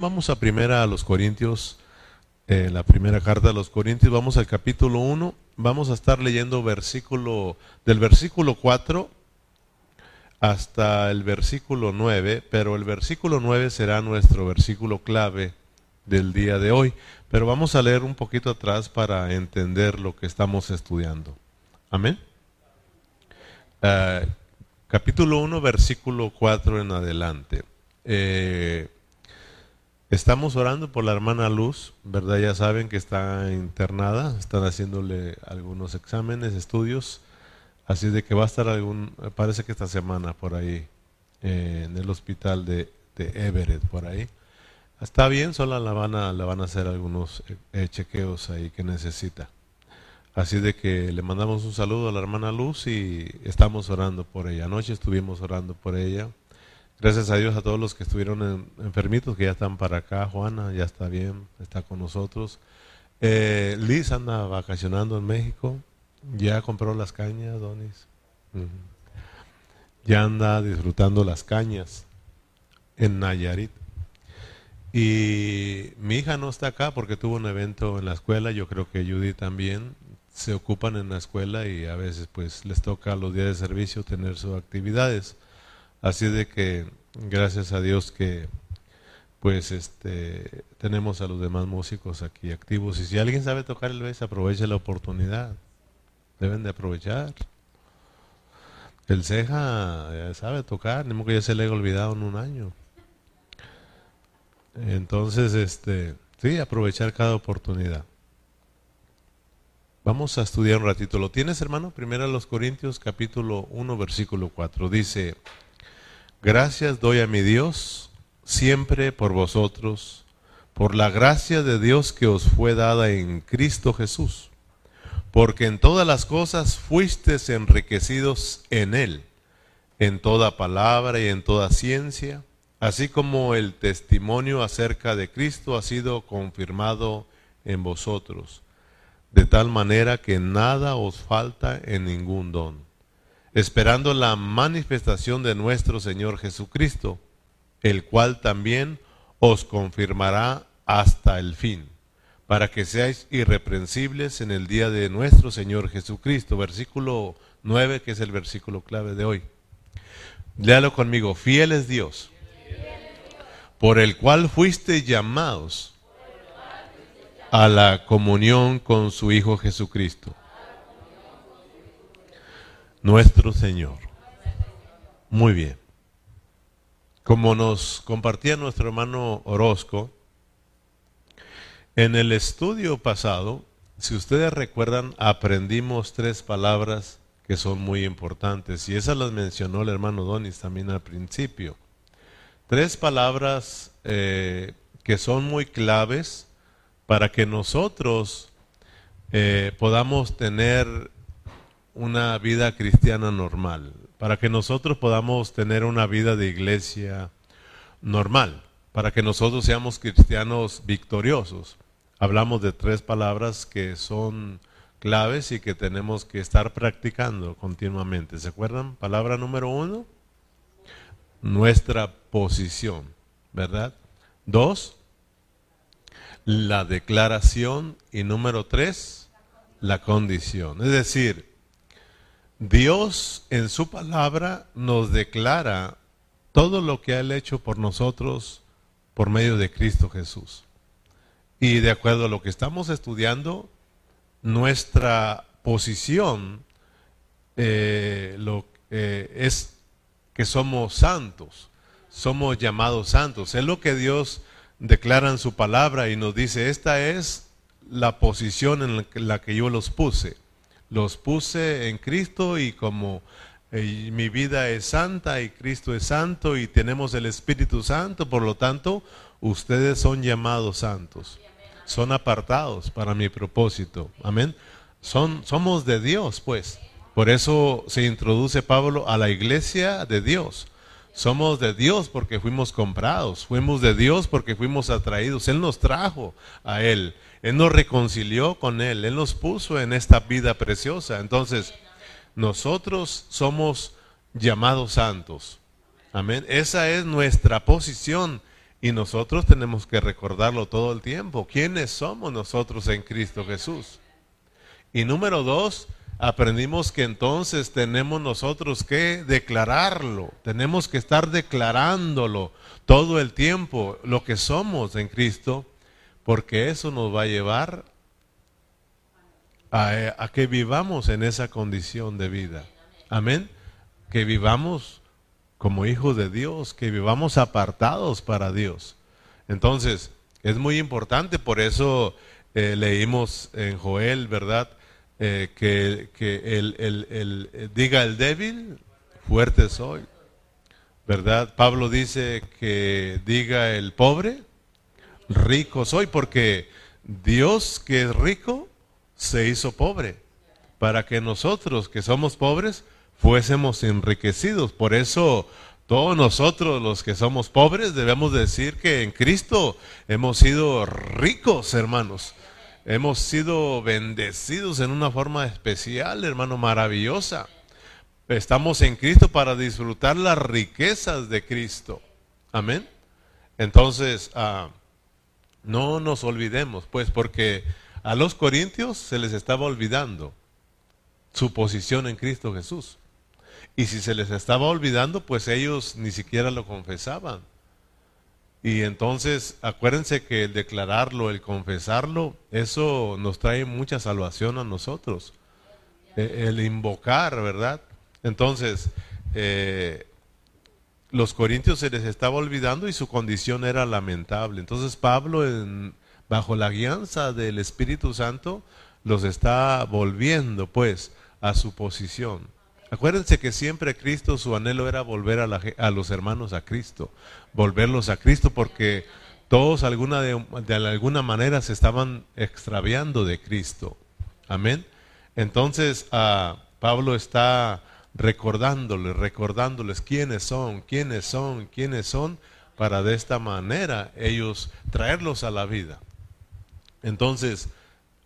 Vamos a primera a los Corintios, eh, la primera carta de los Corintios, vamos al capítulo 1, vamos a estar leyendo versículo, del versículo 4 hasta el versículo 9, pero el versículo 9 será nuestro versículo clave del día de hoy, pero vamos a leer un poquito atrás para entender lo que estamos estudiando. Amén. Eh, capítulo 1, versículo 4 en adelante. Eh, Estamos orando por la hermana Luz, ¿verdad? Ya saben que está internada, están haciéndole algunos exámenes, estudios, así de que va a estar algún, parece que esta semana por ahí, eh, en el hospital de, Everett, por ahí. Está bien, solo la van a, la van a hacer algunos eh, chequeos ahí que necesita. Así de que le mandamos un saludo a la hermana Luz y estamos orando por ella. Anoche estuvimos orando por ella Gracias a Dios a todos los que estuvieron enfermitos, que ya están para acá. Juana ya está bien, está con nosotros. Eh, Liz anda vacacionando en México. Ya compró las cañas, Donis. Ya anda disfrutando las cañas en Nayarit. Y mi hija no está acá porque tuvo un evento en la escuela. Yo creo que Judy también. Se ocupan en la escuela y a veces pues les toca los días de servicio tener sus actividades. Así de que gracias a Dios que pues este tenemos a los demás músicos aquí activos y si alguien sabe tocar el bass aproveche la oportunidad. Deben de aprovechar. El ceja sabe tocar, ni que ya se le haya olvidado en un año. Entonces, este, sí, aprovechar cada oportunidad. Vamos a estudiar un ratito. ¿Lo tienes, hermano? Primero a los Corintios, capítulo 1, versículo 4. Dice, Gracias doy a mi Dios siempre por vosotros, por la gracia de Dios que os fue dada en Cristo Jesús, porque en todas las cosas fuisteis enriquecidos en Él, en toda palabra y en toda ciencia, así como el testimonio acerca de Cristo ha sido confirmado en vosotros, de tal manera que nada os falta en ningún don esperando la manifestación de nuestro Señor Jesucristo, el cual también os confirmará hasta el fin, para que seáis irreprensibles en el día de nuestro Señor Jesucristo. Versículo 9, que es el versículo clave de hoy. Léalo conmigo, fiel es Dios, por el cual fuiste llamados a la comunión con su Hijo Jesucristo nuestro Señor. Muy bien. Como nos compartía nuestro hermano Orozco, en el estudio pasado, si ustedes recuerdan, aprendimos tres palabras que son muy importantes y esas las mencionó el hermano Donis también al principio. Tres palabras eh, que son muy claves para que nosotros eh, podamos tener una vida cristiana normal, para que nosotros podamos tener una vida de iglesia normal, para que nosotros seamos cristianos victoriosos. Hablamos de tres palabras que son claves y que tenemos que estar practicando continuamente. ¿Se acuerdan? Palabra número uno, nuestra posición, ¿verdad? Dos, la declaración y número tres, la condición. Es decir, Dios en su palabra nos declara todo lo que ha hecho por nosotros por medio de Cristo Jesús. Y de acuerdo a lo que estamos estudiando, nuestra posición eh, lo, eh, es que somos santos, somos llamados santos. Es lo que Dios declara en su palabra y nos dice, esta es la posición en la que yo los puse los puse en Cristo y como eh, mi vida es santa y Cristo es santo y tenemos el Espíritu Santo, por lo tanto, ustedes son llamados santos. Son apartados para mi propósito. Amén. Son, somos de Dios, pues. Por eso se introduce Pablo a la iglesia de Dios. Somos de Dios porque fuimos comprados, fuimos de Dios porque fuimos atraídos. Él nos trajo a Él. Él nos reconcilió con Él, Él nos puso en esta vida preciosa. Entonces, nosotros somos llamados santos. Amén. Esa es nuestra posición Y nosotros tenemos que recordarlo todo el tiempo. ¿Quiénes somos nosotros en Cristo Jesús? Y número dos, aprendimos que entonces tenemos nosotros que declararlo, tenemos que estar declarándolo todo el tiempo, lo que somos en Cristo, porque eso nos va a llevar a, que vivamos en esa condición de vida. Amén. Que vivamos como hijos de Dios, que vivamos apartados para Dios. Entonces, es muy importante, por eso eh, leímos en Joel, ¿verdad? Eh, que, el, el, diga el débil, fuerte soy. ¿Verdad? Pablo dice que diga el pobre, rico soy, porque Dios que es rico se hizo pobre, para que nosotros que somos pobres fuésemos enriquecidos. Por eso todos nosotros los que somos pobres debemos decir que en Cristo hemos sido ricos, hermanos. Hemos sido bendecidos en una forma especial, hermano, maravillosa. Estamos en Cristo para disfrutar las riquezas de Cristo. Amén. Entonces, ah, no nos olvidemos, pues, porque a los corintios se les estaba olvidando su posición en Cristo Jesús. Y si se les estaba olvidando, pues ellos ni siquiera lo confesaban. Y entonces, acuérdense que el declararlo, el confesarlo, eso nos trae mucha salvación a nosotros. E, el invocar, ¿verdad? Entonces, eh, los corintios se les estaba olvidando y su condición era lamentable. Entonces Pablo, bajo la guianza del Espíritu Santo, los está volviendo pues a su posición. Acuérdense que siempre Cristo, su anhelo era volver a, los hermanos a Cristo, volverlos a Cristo porque todos alguna de, alguna manera se estaban extraviando de Cristo. Amén. Entonces ah, Pablo está recordándoles, recordándoles quiénes son, quiénes son, quiénes son, para de esta manera ellos traerlos a la vida. Entonces,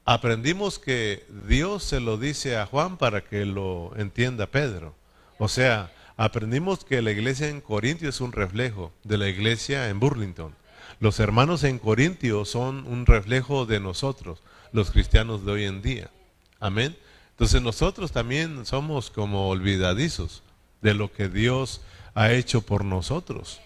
aprendimos que Dios se lo dice a Juan para que lo entienda Pedro. O sea, aprendimos que la iglesia en Corintio es un reflejo de la iglesia en Burlington. Los hermanos en Corintio son un reflejo de nosotros, los cristianos de hoy en día. Amén. Entonces nosotros también somos como olvidadizos de lo que Dios ha hecho por nosotros.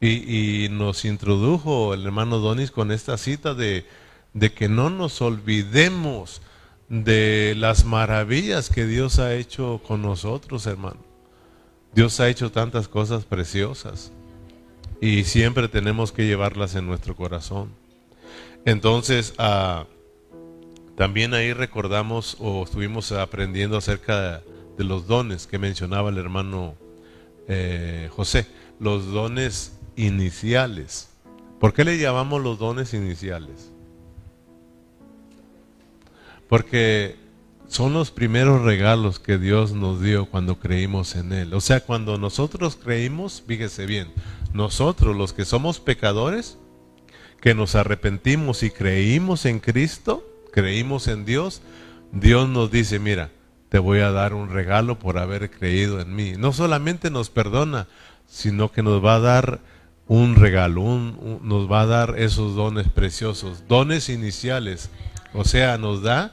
Y, nos introdujo el hermano Donis con esta cita de de que no nos olvidemos de las maravillas que Dios ha hecho con nosotros, hermano. Dios ha hecho tantas cosas preciosas y siempre tenemos que llevarlas en nuestro corazón. Entonces, ah, también ahí recordamos o estuvimos aprendiendo acerca de los dones que mencionaba el hermano eh, José, los dones iniciales. ¿Por qué le llamamos los dones iniciales? Porque son los primeros regalos que Dios nos dio cuando creímos en Él. O sea, cuando nosotros creímos, fíjese bien, nosotros los que somos pecadores, que nos arrepentimos y creímos en Cristo, creímos en Dios, Dios nos dice, mira, te voy a dar un regalo por haber creído en mí. No solamente nos perdona, sino que nos va a dar un regalo, nos va a dar esos dones preciosos, dones iniciales o sea, nos da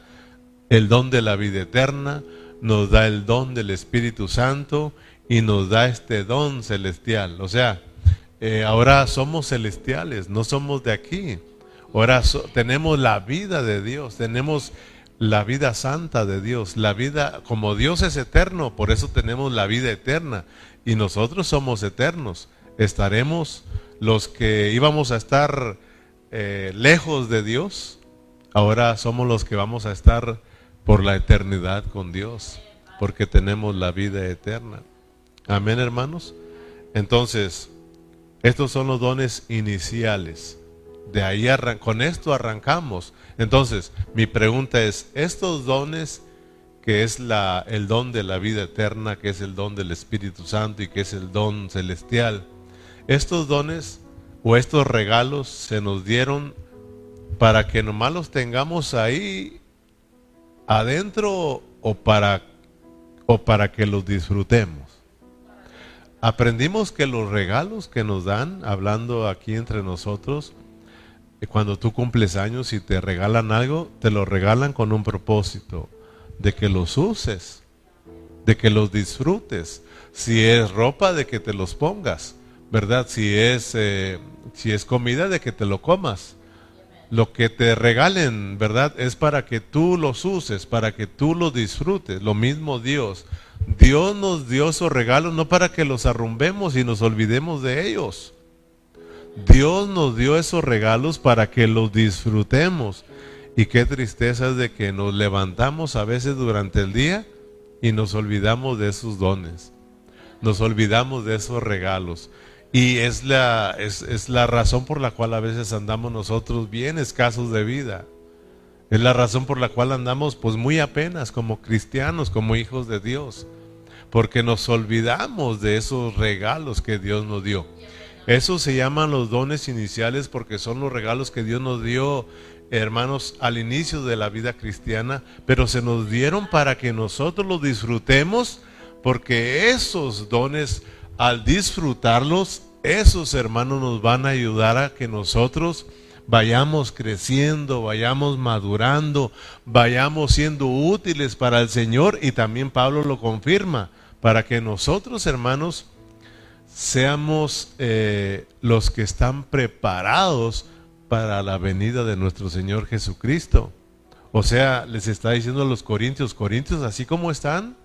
el don de la vida eterna, nos da el don del Espíritu Santo y nos da este don celestial. O sea, eh, ahora somos celestiales, no somos de aquí. Ahora tenemos la vida de Dios, tenemos la vida santa de Dios, la vida, como Dios es eterno, por eso tenemos la vida eterna y nosotros somos eternos. Estaremos los que íbamos a estar eh, lejos de Dios, Ahora somos los que vamos a estar por la eternidad con Dios, porque tenemos la vida eterna. Amén, hermanos. Entonces, estos son los dones iniciales. De ahí con esto arrancamos. Entonces, mi pregunta es, estos dones que es el don de la vida eterna, que es el don del Espíritu Santo y que es el don celestial, estos dones o estos regalos se nos dieron para que nomás los tengamos ahí adentro o para, o para que los disfrutemos. aprendimos que los regalos que nos dan, hablando aquí entre nosotros, cuando tú cumples años y te regalan algo, te lo regalan con un propósito, de que los uses, de que los disfrutes. Si es ropa, de que te los pongas, ¿verdad? Si es, eh, si es comida, de que te lo comas. Lo que te regalen, ¿verdad? Es para que tú los uses, para que tú los disfrutes. Lo mismo Dios. Dios nos dio esos regalos no para que los arrumbemos y nos olvidemos de ellos. Dios nos dio esos regalos para que los disfrutemos. Y qué tristeza es de que nos levantamos a veces durante el día y nos olvidamos de esos dones. Nos olvidamos de esos regalos. Y es la, es, es la razón por la cual a veces andamos nosotros bien escasos de vida. Es la razón por la cual andamos pues muy apenas como cristianos, como hijos de Dios. Porque nos olvidamos de esos regalos que Dios nos dio. Esos se llaman los dones iniciales porque son los regalos que Dios nos dio, hermanos, al inicio de la vida cristiana, pero se nos dieron para que nosotros los disfrutemos, porque esos dones, al disfrutarlos, esos hermanos nos van a ayudar a que nosotros vayamos creciendo, vayamos madurando, vayamos siendo útiles para el Señor y también Pablo lo confirma, para que nosotros hermanos seamos eh, los que están preparados para la venida de nuestro Señor Jesucristo. O sea, les está diciendo a los corintios, corintios, así como están,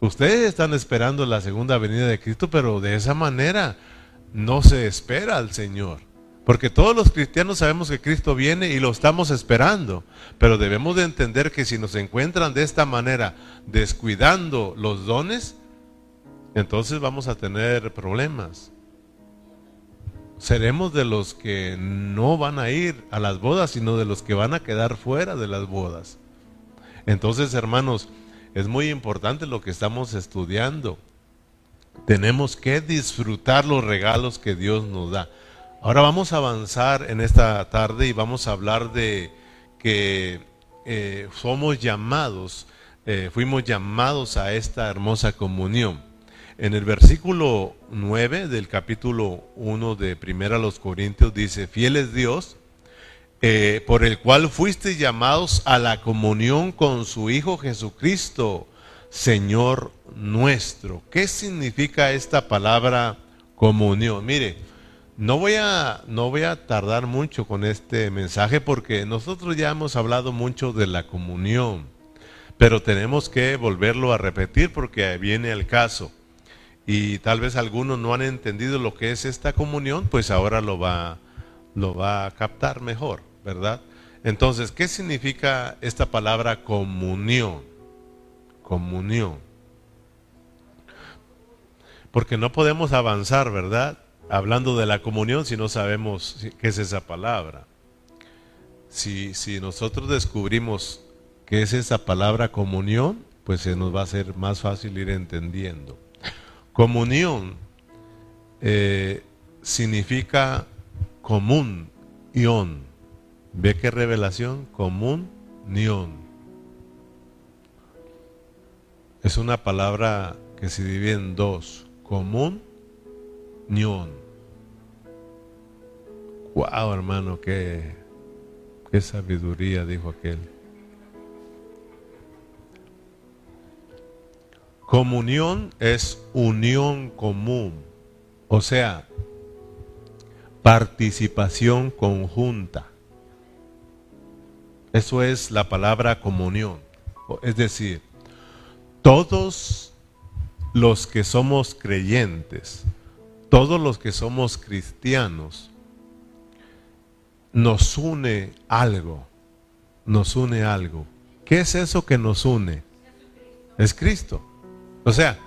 ustedes están esperando la segunda venida de Cristo, pero de esa manera no se espera al Señor. Porque todos los cristianos sabemos que Cristo viene y lo estamos esperando, pero debemos de entender que si nos encuentran de esta manera descuidando los dones, entonces vamos a tener problemas. Seremos de los que no van a ir a las bodas, sino de los que van a quedar fuera de las bodas. Entonces, hermanos, es muy importante lo que estamos estudiando. Tenemos que disfrutar los regalos que Dios nos da. Ahora vamos a avanzar en esta tarde y vamos a hablar de que eh, somos llamados, eh, fuimos llamados a esta hermosa comunión. En el versículo 9 del capítulo 1 de Primera los Corintios dice, fiel es Dios, eh, por el cual fuiste llamados a la comunión con su Hijo Jesucristo, Señor nuestro. ¿Qué significa esta palabra comunión? Mire, no voy, a, no voy a tardar mucho con este mensaje porque nosotros ya hemos hablado mucho de la comunión, pero tenemos que volverlo a repetir porque viene el caso. Y tal vez algunos no han entendido lo que es esta comunión, pues ahora lo va, lo va a captar mejor, ¿verdad? Entonces, ¿qué significa esta palabra comunión? Comunión. Porque no podemos avanzar, ¿verdad? hablando de la comunión si no sabemos qué es esa palabra. Si, si nosotros descubrimos qué es esa palabra comunión, pues se nos va a hacer más fácil ir entendiendo. Comunión eh, significa común, ión. ¿Ve qué revelación? Común, nión. Es una palabra que se divide en dos, común Nión. Wow, hermano, qué, qué sabiduría, dijo aquel. Comunión es unión común, o sea, participación conjunta. Eso es la palabra comunión. Es decir, todos los que somos creyentes, todos los que somos cristianos, nos une algo, nos une algo. ¿Qué es eso que nos une? Es Cristo. O sea,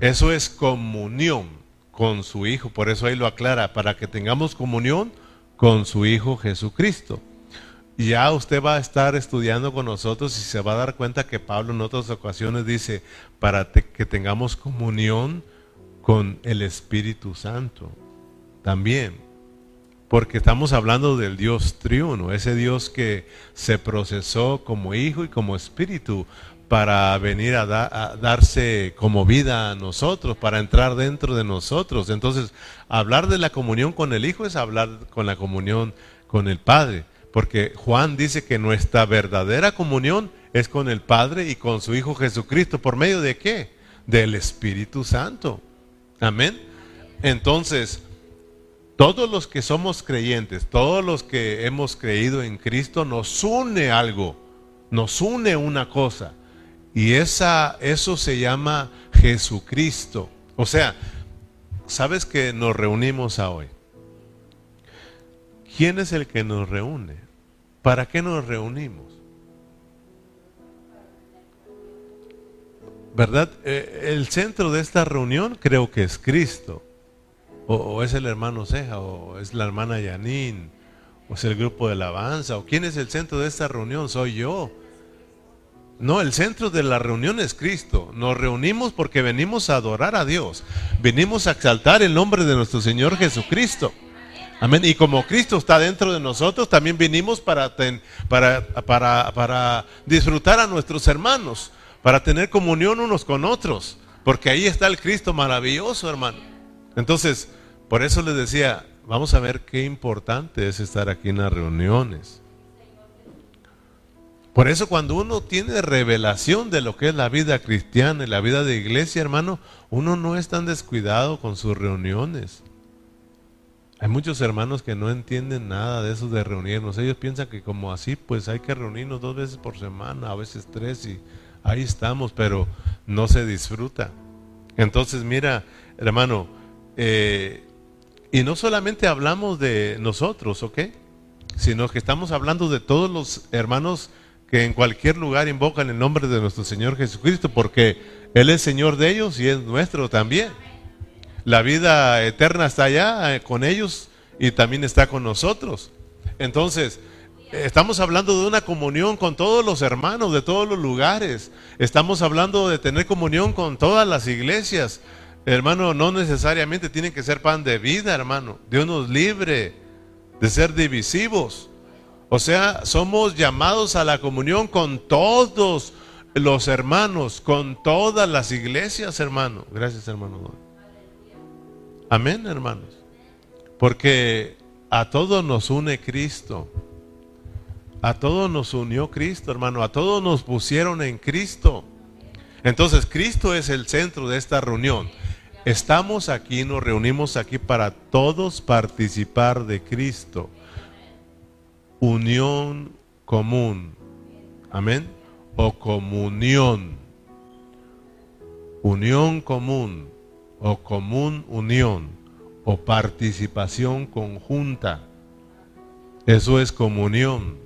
eso es comunión con su Hijo, por eso ahí lo aclara, para que tengamos comunión con su Hijo Jesucristo. Ya usted va a estar estudiando con nosotros y se va a dar cuenta que Pablo en otras ocasiones dice, para que tengamos comunión con el Espíritu Santo también. Porque estamos hablando del Dios triuno, ese Dios que se procesó como hijo y como espíritu para venir a, darse como vida a nosotros, para entrar dentro de nosotros. Entonces, hablar de la comunión con el Hijo es hablar con la comunión con el Padre, porque Juan dice que nuestra verdadera comunión es con el Padre y con su Hijo Jesucristo. ¿Por medio de qué? Del Espíritu Santo. Amén. Entonces, todos los que somos creyentes, todos los que hemos creído en Cristo, nos une algo, nos une una cosa. Y esa, eso se llama Jesucristo. O sea, ¿sabes que nos reunimos hoy? ¿Quién es el que nos reúne? ¿Para qué nos reunimos? ¿Verdad? Eh, el centro de esta reunión creo que es Cristo. O, es el hermano Ceja, o es la hermana Yanín, o es el grupo de alabanza, o quién es el centro de esta reunión, soy yo. No, el centro de la reunión es Cristo. Nos reunimos porque venimos a adorar a Dios. Venimos a exaltar el nombre de nuestro Señor Jesucristo. Amén. Y como Cristo está dentro de nosotros, también vinimos para, para, para, para disfrutar a nuestros hermanos, para tener comunión unos con otros. Porque ahí está el Cristo maravilloso, hermano. Entonces, por eso les decía, vamos a ver qué importante es estar aquí en las reuniones. Por eso cuando uno tiene revelación de lo que es la vida cristiana y la vida de iglesia, hermano, uno no es tan descuidado con sus reuniones. Hay muchos hermanos que no entienden nada de eso de reunirnos. Ellos piensan que como así, pues hay que reunirnos dos veces por semana, a veces tres y ahí estamos, pero no se disfruta. Entonces, mira, hermano, eh, y no solamente hablamos de nosotros, ¿ok? Sino que estamos hablando de todos los hermanos que en cualquier lugar invocan el nombre de nuestro Señor Jesucristo, porque Él es Señor de ellos y es nuestro también. La vida eterna está allá eh, con ellos y también está con nosotros. Entonces, estamos hablando de una comunión con todos los hermanos de todos los lugares. Estamos hablando de tener comunión con todas las iglesias. Hermano, no necesariamente tienen que ser pan de vida, hermano. Dios nos libre de ser divisivos. O sea, somos llamados a la comunión con todos los hermanos, con todas las iglesias, hermano. Gracias, hermano. Amén, hermanos. Porque a todos nos une Cristo. A todos nos unió Cristo, hermano. A todos nos pusieron en Cristo. Entonces, Cristo es el centro de esta reunión. Estamos aquí, nos reunimos aquí para todos participar de Cristo unión común. Amén. O comunión. Unión común. O común unión. O participación conjunta. Eso es comunión.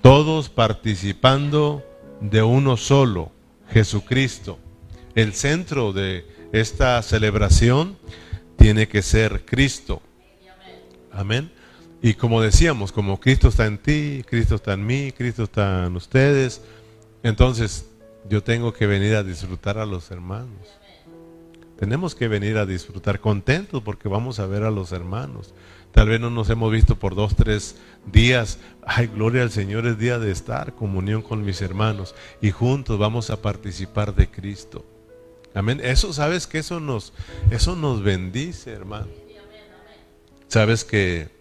Todos participando de uno solo, Jesucristo. El centro de esta celebración tiene que ser Cristo. Amén. Y como decíamos, como Cristo está en ti, Cristo está en mí, Cristo está en ustedes, entonces yo tengo que venir a disfrutar a los hermanos. Tenemos que venir a disfrutar contentos porque vamos a ver a los hermanos. Tal vez no nos hemos visto por dos, tres días. Ay, gloria al Señor, es día de estar, comunión con mis hermanos. Y juntos vamos a participar de Cristo. Amén. Eso, sabes que eso nos, eso nos bendice, hermano. Sabes que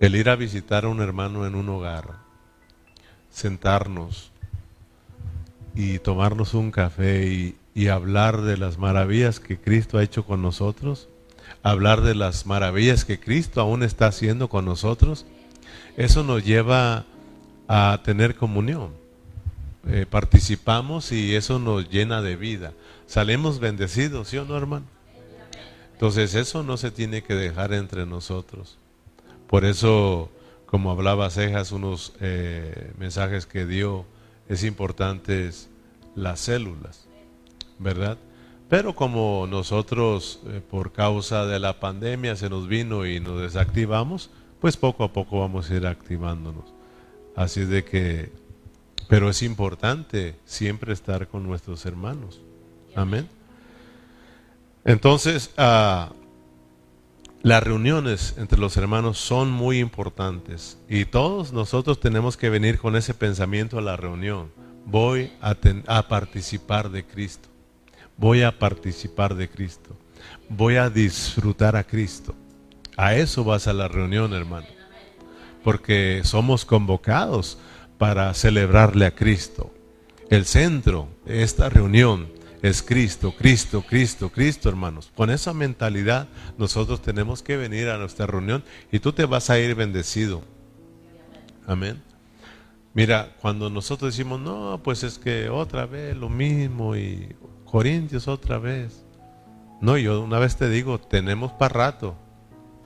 el ir a visitar a un hermano en un hogar, sentarnos y tomarnos un café y, hablar de las maravillas que Cristo ha hecho con nosotros, hablar de las maravillas que Cristo aún está haciendo con nosotros, eso nos lleva a tener comunión. Eh, participamos y eso nos llena de vida. Salimos bendecidos, ¿sí o no, hermano? Entonces eso no se tiene que dejar entre nosotros. Por eso, como hablaba Cejas, unos eh, mensajes que dio, es importante las células, ¿verdad? Pero como nosotros, eh, por causa de la pandemia, se nos vino y nos desactivamos, pues poco a poco vamos a ir activándonos. Así de que, pero es importante siempre estar con nuestros hermanos. Amén. Entonces, ah, las reuniones entre los hermanos son muy importantes y todos nosotros tenemos que venir con ese pensamiento a la reunión, voy a, participar de Cristo. Voy a participar de Cristo. Voy a disfrutar a Cristo. A eso vas a la reunión, hermano. Porque somos convocados para celebrarle a Cristo. El centro de esta reunión es Cristo, Cristo, Cristo, Cristo, hermanos. Con esa mentalidad nosotros tenemos que venir a nuestra reunión y tú te vas a ir bendecido. Amén. Mira, cuando nosotros decimos, no, pues es que otra vez lo mismo y Corintios otra vez. No, yo una vez te digo, tenemos para rato.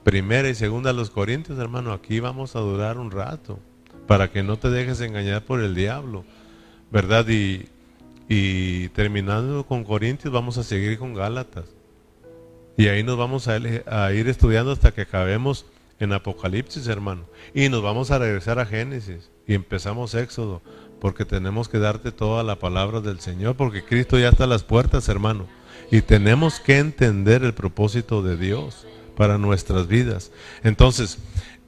Primera y segunda los Corintios, hermano, aquí vamos a durar un rato para que no te dejes engañar por el diablo, ¿verdad? Y, y terminando con Corintios, vamos a seguir con Gálatas. Y ahí nos vamos a, ir estudiando hasta que acabemos en Apocalipsis, hermano. Y nos vamos a regresar a Génesis y empezamos Éxodo, porque tenemos que darte toda la palabra del Señor, porque Cristo ya está a las puertas, hermano. Y tenemos que entender el propósito de Dios para nuestras vidas. Entonces,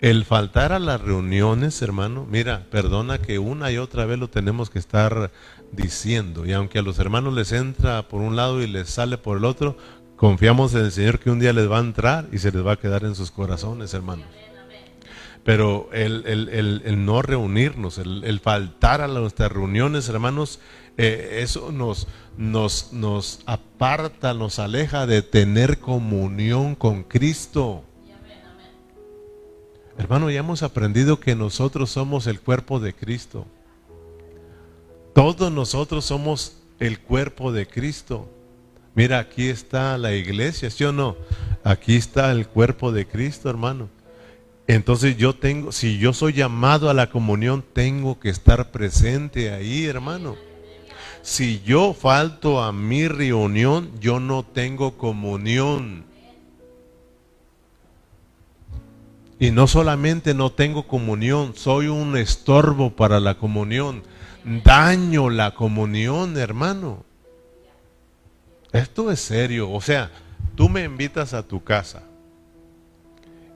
el faltar a las reuniones, hermano, mira, perdona que una y otra vez lo tenemos que estar diciendo. Y aunque a los hermanos les entra por un lado y les sale por el otro, confiamos en el Señor que un día les va a entrar y se les va a quedar en sus corazones, hermanos. Pero el, no reunirnos, el, faltar a nuestras reuniones, hermanos, eh, eso nos, nos, nos aparta, nos aleja de tener comunión con Cristo. Hermano, ya hemos aprendido que nosotros somos el cuerpo de Cristo. Todos nosotros somos el cuerpo de Cristo. Mira, aquí está la iglesia, ¿sí o no? Aquí está el cuerpo de Cristo, hermano. Entonces yo tengo, si yo soy llamado a la comunión, tengo que estar presente ahí, hermano. Si yo falto a mi reunión, yo no tengo comunión. Y no solamente no tengo comunión, soy un estorbo para la comunión. Daño la comunión, hermano. Esto es serio. O sea, tú me invitas a tu casa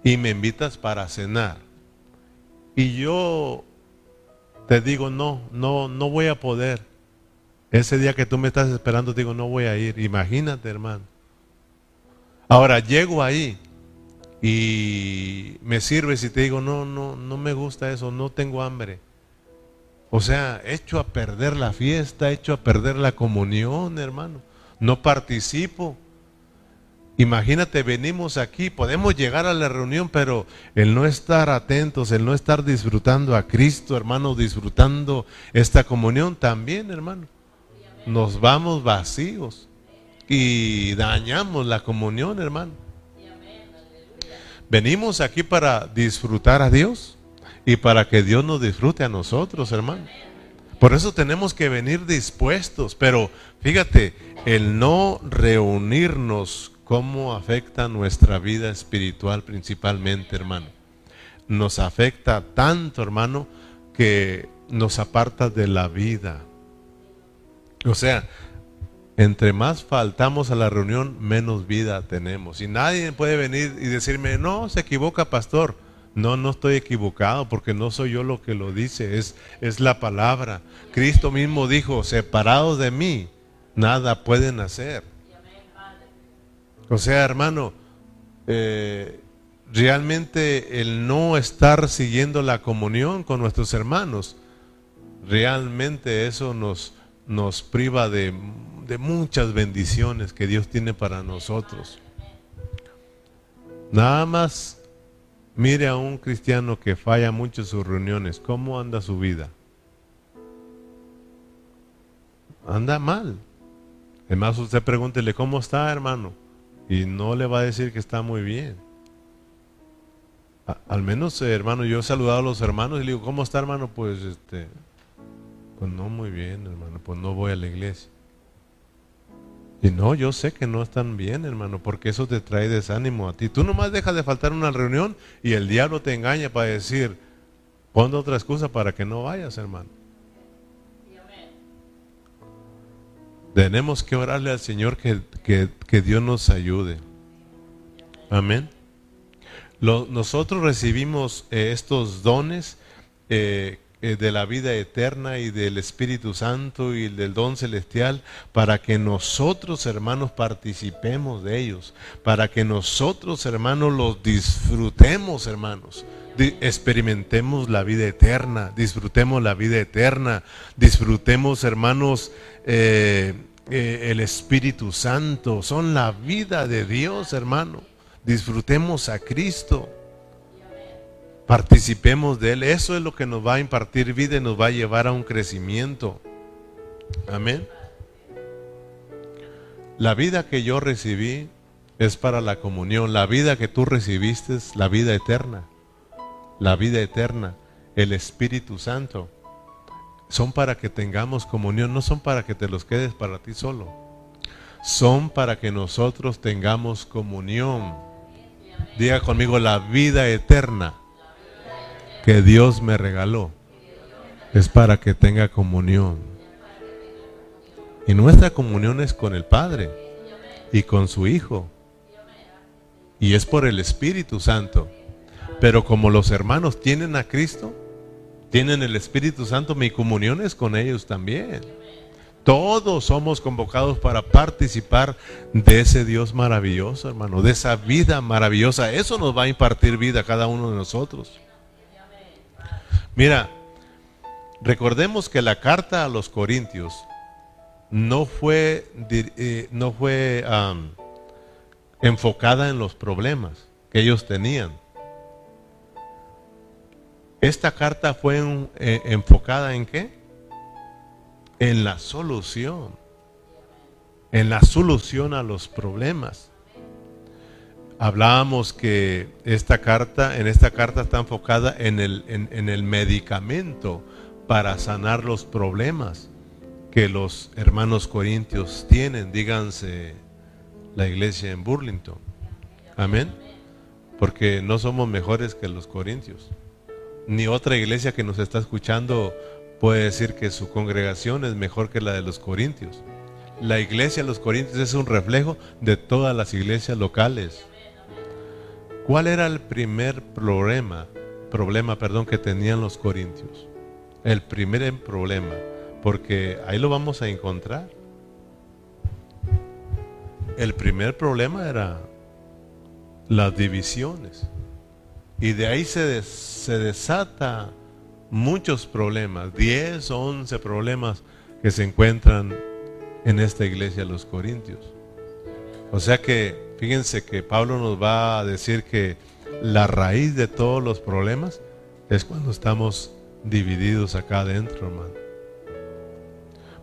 y me invitas para cenar. Y yo te digo, no, no, no voy a poder. Ese día que tú me estás esperando, digo, no voy a ir. Imagínate, hermano. Ahora llego ahí y me sirves y te digo, no, no, no me gusta eso, no tengo hambre. O sea, hecho a perder la fiesta, hecho a perder la comunión, hermano. No participo. Imagínate, venimos aquí, podemos llegar a la reunión, pero el no estar atentos, el no estar disfrutando a Cristo, hermano, disfrutando esta comunión también, hermano. Nos vamos vacíos y dañamos la comunión, hermano. Venimos aquí para disfrutar a Dios y para que Dios nos disfrute a nosotros, hermano. Por eso tenemos que venir dispuestos, pero fíjate, el no reunirnos cómo afecta nuestra vida espiritual principalmente, hermano. Nos afecta tanto, hermano, que nos aparta de la vida. O sea, entre más faltamos a la reunión, menos vida tenemos. Y nadie puede venir y decirme, no, se equivoca, pastor. No, no estoy equivocado porque no soy yo lo que lo dice, es, es la palabra. Cristo mismo dijo, separados de mí, nada pueden hacer. O sea, hermano, eh, realmente el no estar siguiendo la comunión con nuestros hermanos, realmente eso nos, nos priva de, de muchas bendiciones que Dios tiene para nosotros. Nada más mire a un cristiano que falla mucho sus reuniones, ¿cómo anda su vida? Anda mal. Además usted pregúntele, ¿cómo está hermano? y no le va a decir que está muy bien. al menos, eh, hermano, yo he saludado a los hermanos y le digo, ¿cómo está, hermano? Pues, este, pues no muy bien, hermano, pues no voy a la iglesia. Y no, yo sé que no están bien, hermano, porque eso te trae desánimo a ti. Tú nomás dejas de faltar una reunión y el diablo te engaña para decir, pon otra excusa para que no vayas, hermano. Tenemos que orarle al Señor que, Dios nos ayude. Amén. nosotros recibimos eh, estos dones eh, eh, de la vida eterna y del Espíritu Santo y del don celestial para que nosotros hermanos participemos de ellos, para que nosotros hermanos los disfrutemos hermanos, experimentemos la vida eterna, disfrutemos la vida eterna, disfrutemos hermanos eh, eh, el Espíritu Santo, son la vida de Dios hermano, disfrutemos a Cristo. Participemos de Él. Eso es lo que nos va a impartir vida y nos va a llevar a un crecimiento. Amén. La vida que yo recibí es para la comunión. La vida que tú recibiste es la vida eterna. La vida eterna. El Espíritu Santo. Son para que tengamos comunión. No son para que te los quedes para ti solo. Son para que nosotros tengamos comunión. Diga conmigo la vida eterna que Dios me regaló es para que tenga comunión. Y nuestra comunión es con el Padre y con su Hijo. Y es por el Espíritu Santo. Pero como los hermanos tienen a Cristo, tienen el Espíritu Santo, mi comunión es con ellos también. Todos somos convocados para participar de ese Dios maravilloso, hermano, de esa vida maravillosa. Eso nos va a impartir vida a cada uno de nosotros. Mira, recordemos que la carta a los Corintios no fue, eh, no fue enfocada en los problemas que ellos tenían. Esta carta fue eh, enfocada en qué? En la solución. En la solución a los problemas. Hablábamos que esta carta, en esta carta está enfocada en el, en, el medicamento para sanar los problemas que los hermanos corintios tienen, díganse la iglesia en Burlington. Amén. Porque no somos mejores que los corintios. Ni otra iglesia que nos está escuchando puede decir que su congregación es mejor que la de los corintios. La iglesia de los corintios es un reflejo de todas las iglesias locales. ¿Cuál era el primer problema, problema perdón, que tenían los corintios? El primer problema, porque ahí lo vamos a encontrar. El primer problema era las divisiones. Y de ahí se, se desata muchos problemas, 10 o 11 problemas que se encuentran en esta iglesia los corintios. O sea que Fíjense que Pablo nos va a decir que la raíz de todos los problemas es cuando estamos divididos acá adentro, hermano.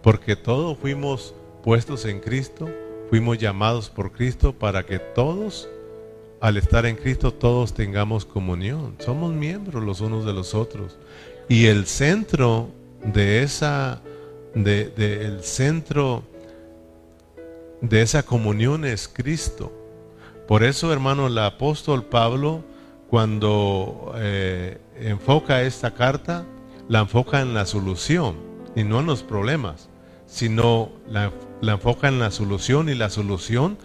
Porque todos fuimos puestos en Cristo, fuimos llamados por Cristo para que todos, al estar en Cristo, todos tengamos comunión. Somos miembros los unos de los otros. Y el centro de esa, de, el centro de esa comunión es Cristo. Por eso, hermano, el apóstol Pablo, cuando eh, enfoca esta carta, la enfoca en la solución y no en los problemas, sino la, la enfoca en la solución y la solución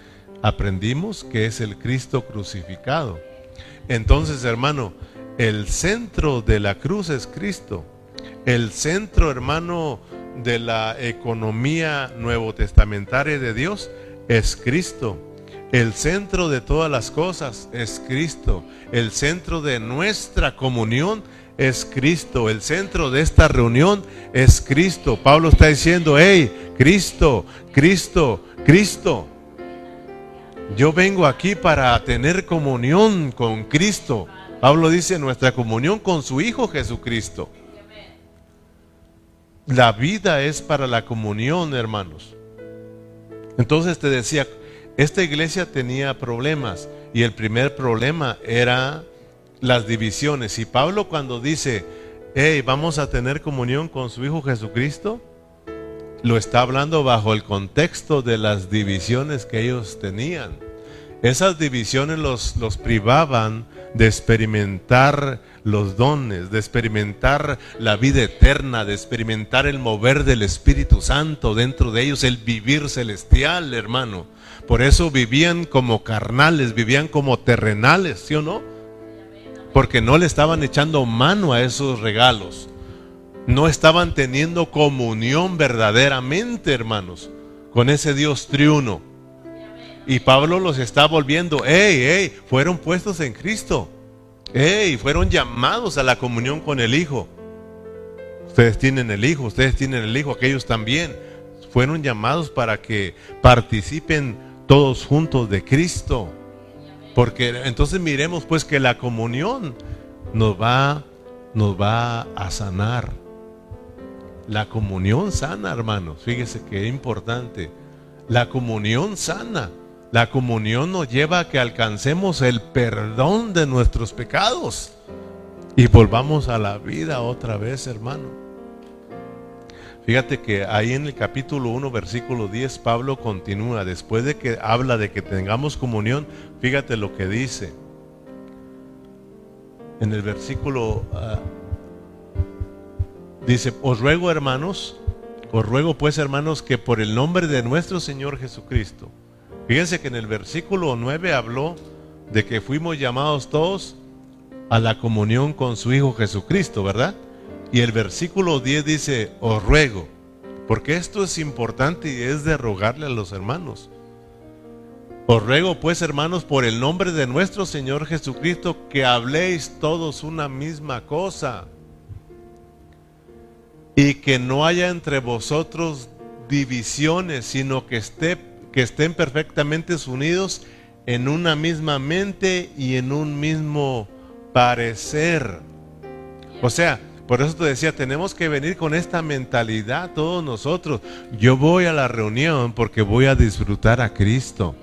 aprendimos que es el Cristo crucificado. Entonces, hermano, el centro de la cruz es Cristo. El centro, hermano, de la economía nuevo testamentaria de Dios es Cristo. El centro de todas las cosas es Cristo. El centro de nuestra comunión es Cristo. El centro de esta reunión es Cristo. Pablo está diciendo, hey, Cristo, Cristo, Cristo. Yo vengo aquí para tener comunión con Cristo. Pablo dice nuestra comunión con su Hijo Jesucristo. La vida es para la comunión, hermanos. Entonces te decía, esta iglesia tenía problemas y el primer problema era las divisiones. Y Pablo cuando dice, hey, vamos a tener comunión con su Hijo Jesucristo, lo está hablando bajo el contexto de las divisiones que ellos tenían. Esas divisiones los, los privaban de experimentar los dones, de experimentar la vida eterna, de experimentar el mover del Espíritu Santo dentro de ellos, el vivir celestial, hermano. Por eso vivían como carnales, vivían como terrenales, ¿sí o no? Porque no le estaban echando mano a esos regalos. no estaban teniendo comunión verdaderamente, hermanos, con ese Dios triuno. Y Pablo los está volviendo, hey, hey, fueron puestos en Cristo. Hey, fueron llamados a la comunión con el Hijo. Ustedes tienen el Hijo, ustedes tienen el Hijo, aquellos también. Fueron llamados para que participen todos juntos de Cristo. Porque entonces miremos pues que la comunión nos va, nos va a sanar. La comunión sana, hermanos. Fíjese que importante. La comunión sana. La comunión nos lleva a que alcancemos el perdón de nuestros pecados y volvamos a la vida otra vez, hermano. Fíjate que ahí en el capítulo 1, versículo 10, Pablo continúa, después de que habla de que tengamos comunión, fíjate lo que dice. En el versículo uh, dice, os ruego hermanos, os ruego pues hermanos que por el nombre de nuestro Señor Jesucristo, Fíjense que en el versículo 9 habló de que fuimos llamados todos a la comunión con su Hijo Jesucristo, ¿verdad? Y el versículo 10 dice, os ruego, porque esto es importante y es de rogarle a los hermanos. Os ruego pues, hermanos, por el nombre de nuestro Señor Jesucristo, que habléis todos una misma cosa y que no haya entre vosotros divisiones, sino que esté que estén perfectamente unidos en una misma mente y en un mismo parecer. O sea, por eso te decía, tenemos que venir con esta mentalidad todos nosotros. Yo voy a la reunión porque voy a disfrutar a Cristo.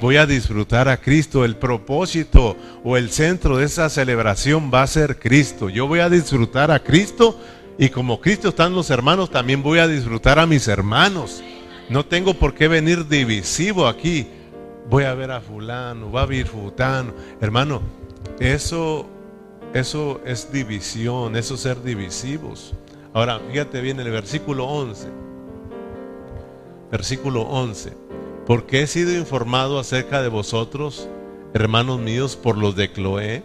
Voy a disfrutar a Cristo. El propósito o el centro de esa celebración va a ser Cristo. Yo voy a disfrutar a Cristo y como Cristo están los hermanos, también voy a disfrutar a mis hermanos. No tengo por qué venir divisivo aquí. Voy a ver a fulano, va a vir fulano. Hermano, eso, eso es división, eso es ser divisivos. Ahora, fíjate bien el versículo 11. Versículo 11. Porque he sido informado acerca de vosotros, hermanos míos, por los de Cloé,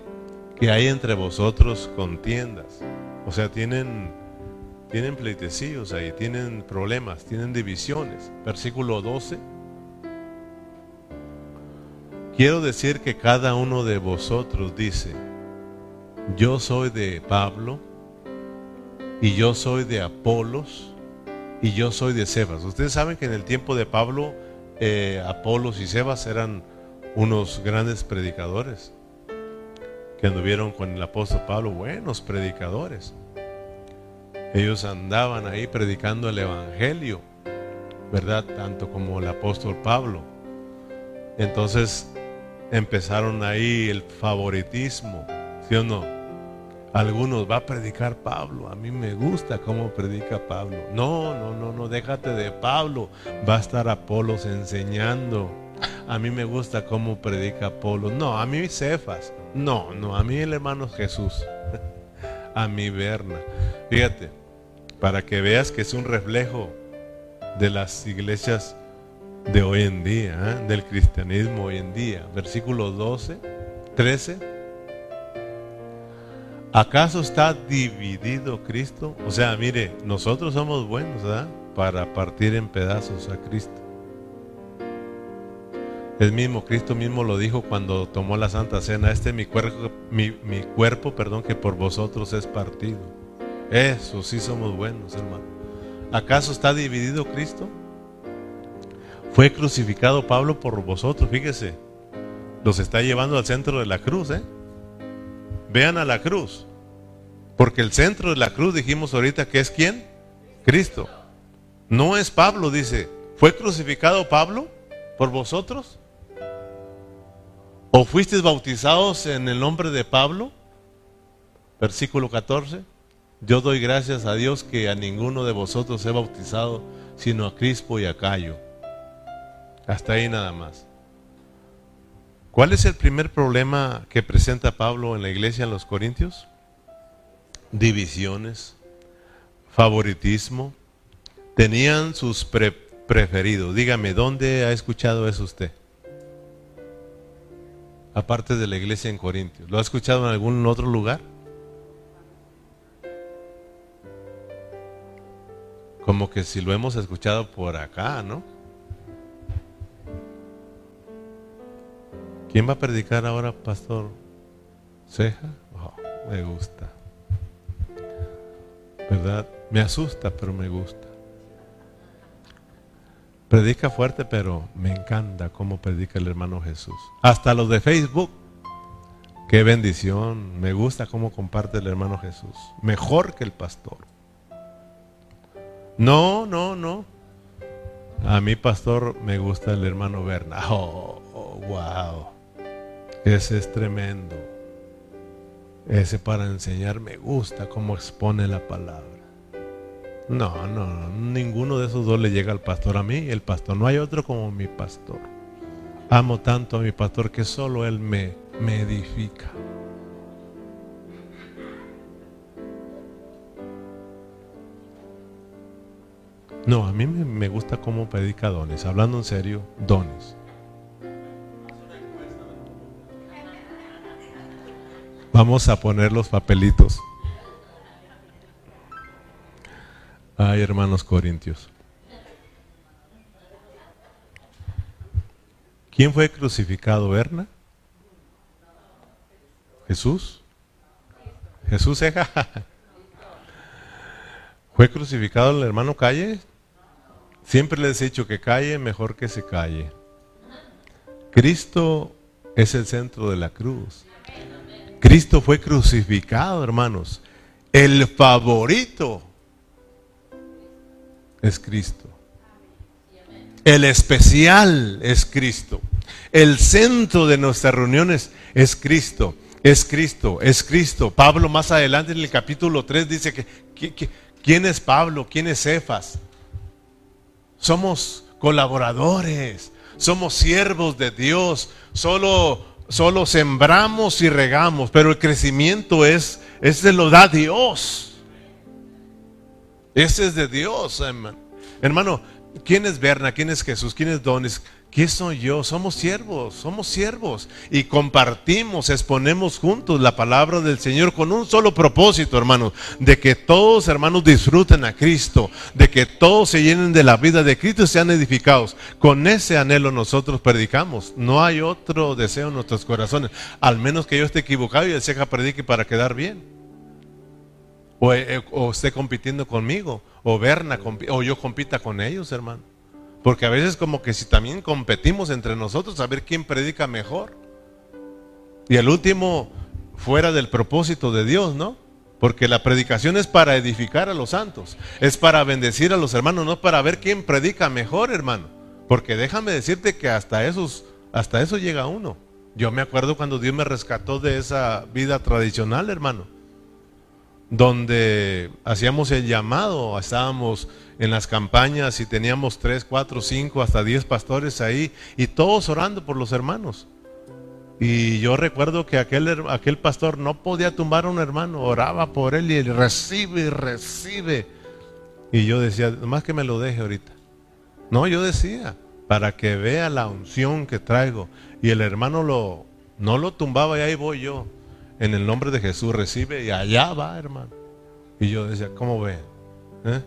que hay entre vosotros contiendas. O sea, tienen tienen pleitecillos ahí, tienen problemas, tienen divisiones. Versículo 12. Quiero decir que cada uno de vosotros dice, yo soy de Pablo, y yo soy de Apolos, y yo soy de Sebas. Ustedes saben que en el tiempo de Pablo, eh, Apolos y Sebas eran unos grandes predicadores, que anduvieron con el apóstol Pablo, buenos predicadores. Ellos andaban ahí predicando el Evangelio, ¿verdad? Tanto como el apóstol Pablo. Entonces empezaron ahí el favoritismo, ¿sí o no? Algunos va a predicar Pablo, a mí me gusta cómo predica Pablo. No, no, no, no, déjate de Pablo, va a estar Apolos enseñando. A mí me gusta cómo predica Apolo. No, a mí Cefas. No, no, a mí el hermano Jesús. a mí Berna. Fíjate, para que veas que es un reflejo de las iglesias de hoy en día, ¿eh? del cristianismo hoy en día. Versículo 12, 13. ¿Acaso está dividido Cristo? O sea, mire, nosotros somos buenos, ¿verdad? Para partir en pedazos a Cristo. El mismo, Cristo mismo lo dijo cuando tomó la Santa Cena, este es mi cuerpo, mi, mi cuerpo, perdón, que por vosotros es partido. Eso sí somos buenos, hermano. ¿Acaso está dividido Cristo? Fue crucificado Pablo por vosotros, fíjese. Los está llevando al centro de la cruz, ¿eh? Vean a la cruz. Porque el centro de la cruz dijimos ahorita que es quién? Cristo. No es Pablo, dice. ¿Fue crucificado Pablo por vosotros? ¿O fuisteis bautizados en el nombre de Pablo? Versículo 14. Yo doy gracias a Dios que a ninguno de vosotros he bautizado, sino a Crispo y a Cayo. Hasta ahí nada más. ¿Cuál es el primer problema que presenta Pablo en la iglesia en los Corintios? Divisiones, favoritismo. Tenían sus preferidos. Dígame, ¿dónde ha escuchado eso usted? Aparte de la iglesia en Corintios. ¿Lo ha escuchado en algún otro lugar? Como que si lo hemos escuchado por acá, ¿no? ¿Quién va a predicar ahora, pastor? ¿Ceja? Oh, me gusta. ¿Verdad? Me asusta, pero me gusta. Predica fuerte, pero me encanta cómo predica el hermano Jesús. Hasta los de Facebook. Qué bendición. Me gusta cómo comparte el hermano Jesús. Mejor que el pastor. No, no, no. A mi pastor me gusta el hermano Berna. Oh, oh, wow. Ese es tremendo. Ese para enseñar me gusta cómo expone la palabra. No, no, no, ninguno de esos dos le llega al pastor. A mí, el pastor, no hay otro como mi pastor. Amo tanto a mi pastor que solo él me, me edifica. No, a mí me, me gusta cómo predica dones. Hablando en serio, dones. Vamos a poner los papelitos. Ay, hermanos corintios. ¿Quién fue crucificado, Berna? Jesús. Jesús, eja. ¿Fue crucificado el hermano Calle? Siempre les he dicho que calle mejor que se calle. Cristo es el centro de la cruz. Cristo fue crucificado, hermanos. El favorito es Cristo. El especial es Cristo. El centro de nuestras reuniones es Cristo. Es Cristo, es Cristo. Pablo más adelante en el capítulo 3 dice que, ¿quién es Pablo? ¿Quién es Cefas? Somos colaboradores, somos siervos de Dios, solo, solo sembramos y regamos, pero el crecimiento es, es de lo da Dios. Ese es de Dios, hermano. Hermano, ¿quién es Berna? ¿Quién es Jesús? ¿Quién es Donis? ¿Qué soy yo? Somos siervos, somos siervos. Y compartimos, exponemos juntos la palabra del Señor con un solo propósito, hermanos. De que todos, hermanos, disfruten a Cristo. De que todos se llenen de la vida de Cristo y sean edificados. Con ese anhelo nosotros predicamos. No hay otro deseo en nuestros corazones. Al menos que yo esté equivocado y el Ceja predique para quedar bien. Eh, o, esté compitiendo conmigo, o Berna, o yo compita con ellos, hermano. Porque a veces como que si también competimos entre nosotros a ver quién predica mejor. Y el último, fuera del propósito de Dios, ¿no? Porque la predicación es para edificar a los santos, es para bendecir a los hermanos, no para ver quién predica mejor, hermano. Porque déjame decirte que hasta esos, hasta eso llega uno. Yo me acuerdo cuando Dios me rescató de esa vida tradicional, hermano donde hacíamos el llamado, estábamos en las campañas y teníamos tres, cuatro, cinco, hasta diez pastores ahí y todos orando por los hermanos. Y yo recuerdo que aquel, aquel pastor no podía tumbar a un hermano, oraba por él y él recibe y recibe. Y yo decía, más que me lo deje ahorita. No, yo decía, para que vea la unción que traigo. Y el hermano lo, no lo tumbaba y ahí voy yo en el nombre de Jesús recibe y allá va, hermano. Y yo decía, ¿cómo ve? ¿Eh?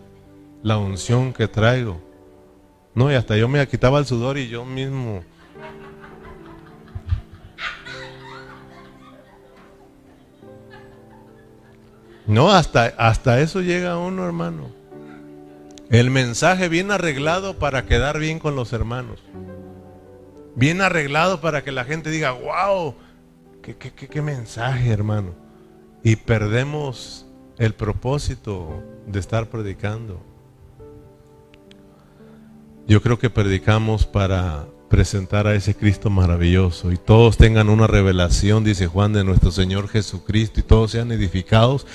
La unción que traigo. No, y hasta yo me quitaba el sudor y yo mismo. No, hasta, hasta eso llega uno, hermano. El mensaje bien arreglado para quedar bien con los hermanos. Bien arreglado para que la gente diga, wow, ¿Qué, mensaje, hermano? Y perdemos el propósito de estar predicando. Yo creo que predicamos para presentar a ese Cristo maravilloso y todos tengan una revelación, dice Juan, de nuestro Señor Jesucristo y todos sean edificados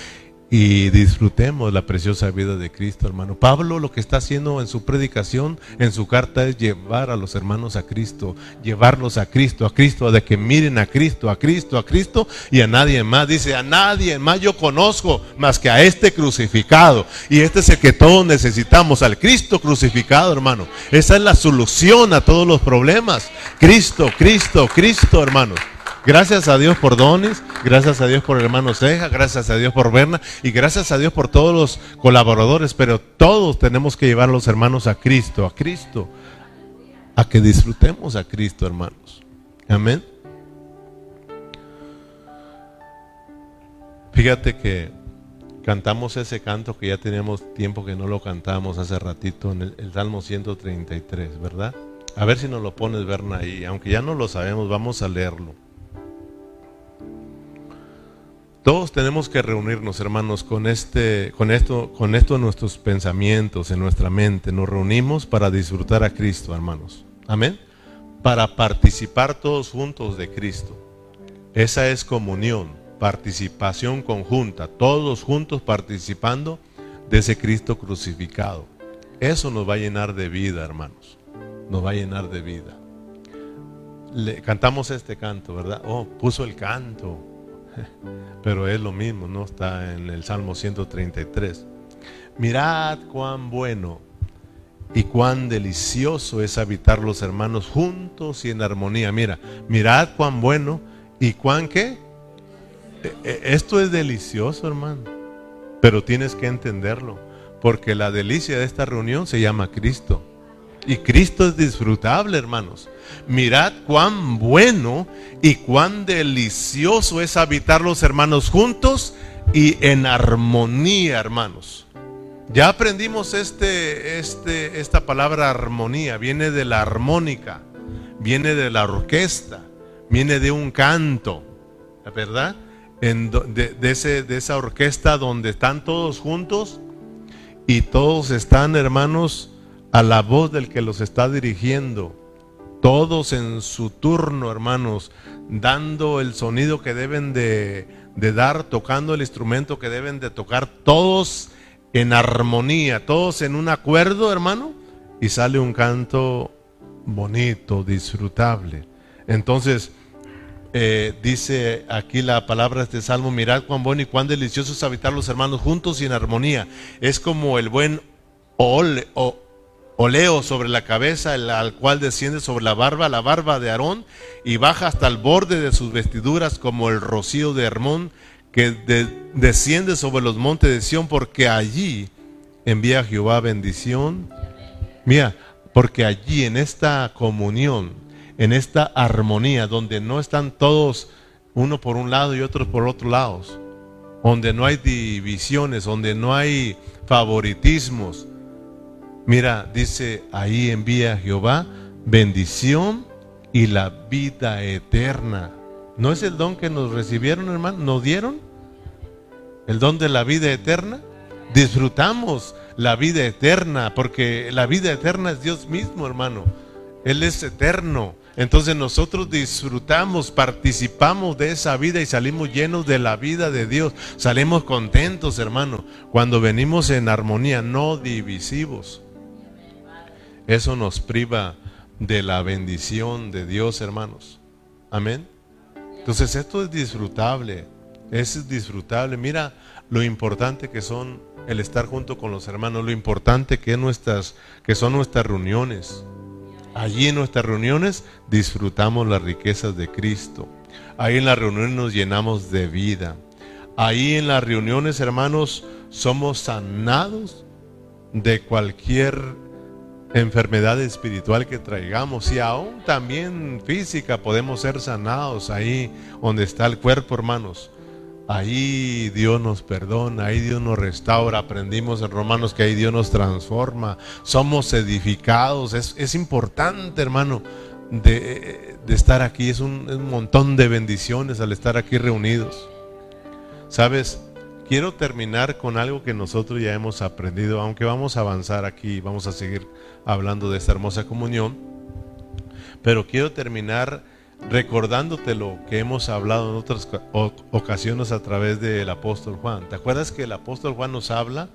y disfrutemos la preciosa vida de Cristo, hermano. Pablo lo que está haciendo en su predicación, en su carta, es llevar a los hermanos a Cristo, llevarlos a Cristo, a Cristo, de que miren a Cristo, a Cristo, a Cristo y a nadie más. Dice, a nadie más yo conozco más que a este crucificado. Y este es el que todos necesitamos, al Cristo crucificado, hermano. Esa es la solución a todos los problemas. Cristo, Cristo, Cristo, hermanos. Gracias a Dios por Donis, gracias a Dios por el hermano Ceja, gracias a Dios por Berna y gracias a Dios por todos los colaboradores, pero todos tenemos que llevar a los hermanos a Cristo, a Cristo, a que disfrutemos a Cristo, hermanos. Amén. Fíjate que cantamos ese canto que ya teníamos tiempo que no lo cantamos hace ratito en el, Salmo 133, ¿verdad? A ver si nos lo pones, Berna, ahí. Aunque ya no lo sabemos, vamos a leerlo. Todos tenemos que reunirnos, hermanos, con este, con esto, con esto nuestros pensamientos, en nuestra mente. Nos reunimos para disfrutar a Cristo, hermanos. Amén. Para participar todos juntos de Cristo. Esa es comunión participación conjunta, todos juntos participando de ese Cristo crucificado. Eso nos va a llenar de vida, hermanos. Nos va a llenar de vida. Le, cantamos este canto, ¿verdad? Oh, puso el canto. Pero es lo mismo, ¿no? Está en el Salmo 133. Mirad cuán bueno y cuán delicioso es habitar los hermanos juntos y en armonía. Mira, mirad cuán bueno y cuán qué? E, e, esto es delicioso, hermano, pero tienes que entenderlo, porque la delicia de esta reunión se llama Cristo. Y Cristo es disfrutable, hermanos. Mirad cuán bueno y cuán delicioso es habitar los hermanos juntos y en armonía, hermanos. Ya aprendimos este, este, esta palabra armonía, viene de la armónica, viene de la orquesta, viene de un canto, ¿verdad? de, esa orquesta donde están todos juntos y todos están, hermanos, a la voz del que los está dirigiendo. Todos en su turno, hermanos, dando el sonido que deben de, de dar, tocando el instrumento que deben de tocar, todos en armonía, todos en un acuerdo, hermano, y sale un canto bonito, disfrutable. Entonces, eh, dice aquí la palabra de este salmo, mirad cuán bueno y cuán delicioso es habitar los hermanos juntos y en armonía. Es como el buen ole, oleo sobre la cabeza, el, al cual desciende sobre la barba, la barba de Aarón, y baja hasta el borde de sus vestiduras como el rocío de Hermón, que desciende sobre los montes de Sión, porque allí envía Jehová bendición. Mira, porque allí en esta comunión, en esta armonía, donde no están todos uno por un lado y otros por otro lado, donde no hay divisiones, donde no hay favoritismos. Mira, dice, ahí envía Jehová bendición y la vida eterna. ¿No es el don que nos recibieron, hermano? ¿Nos dieron? ¿El don de la vida eterna? Disfrutamos la vida eterna, porque la vida eterna es Dios mismo, hermano. Él es eterno. Entonces nosotros disfrutamos, participamos de esa vida y salimos llenos de la vida de Dios. Salimos contentos, hermano, cuando venimos en armonía, no divisivos. Eso nos priva de la bendición de Dios, hermanos. Amén. Entonces esto es disfrutable, es disfrutable. Mira lo importante que son el estar junto con los hermanos, lo importante que, nuestras, que son nuestras reuniones. Allí en nuestras reuniones disfrutamos las riquezas de Cristo. Ahí en las reuniones nos llenamos de vida. Ahí en las reuniones, hermanos, somos sanados de cualquier enfermedad espiritual que traigamos y aún también física podemos ser sanados ahí donde está el cuerpo, hermanos. Ahí Dios nos perdona, ahí Dios nos restaura. Aprendimos en Romanos que ahí Dios nos transforma. Somos edificados. Es, importante, hermano, de, estar aquí. Es un, un, montón de bendiciones al estar aquí reunidos. Sabes, quiero terminar con algo que nosotros ya hemos aprendido, aunque vamos a avanzar aquí, vamos a seguir hablando de esta hermosa comunión. Pero quiero terminar recordándote lo que hemos hablado en otras ocasiones a través del apóstol Juan. ¿Te acuerdas que el apóstol Juan nos habla?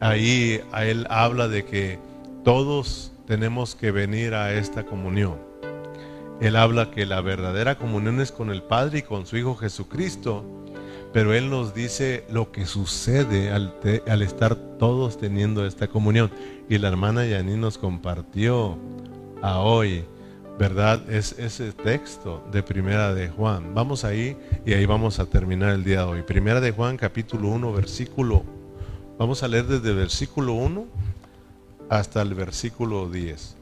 Ahí a él habla de que todos tenemos que venir a esta comunión. Él habla que la verdadera comunión es con el Padre y con su Hijo Jesucristo, pero Él nos dice lo que sucede al, estar todos teniendo esta comunión. Y la hermana Yani nos compartió a hoy ¿verdad? Es ese texto de Primera de Juan. Vamos ahí y ahí vamos a terminar el día de hoy. Primera de Juan, capítulo 1, versículo. Vamos a leer desde versículo 1 hasta el versículo 10.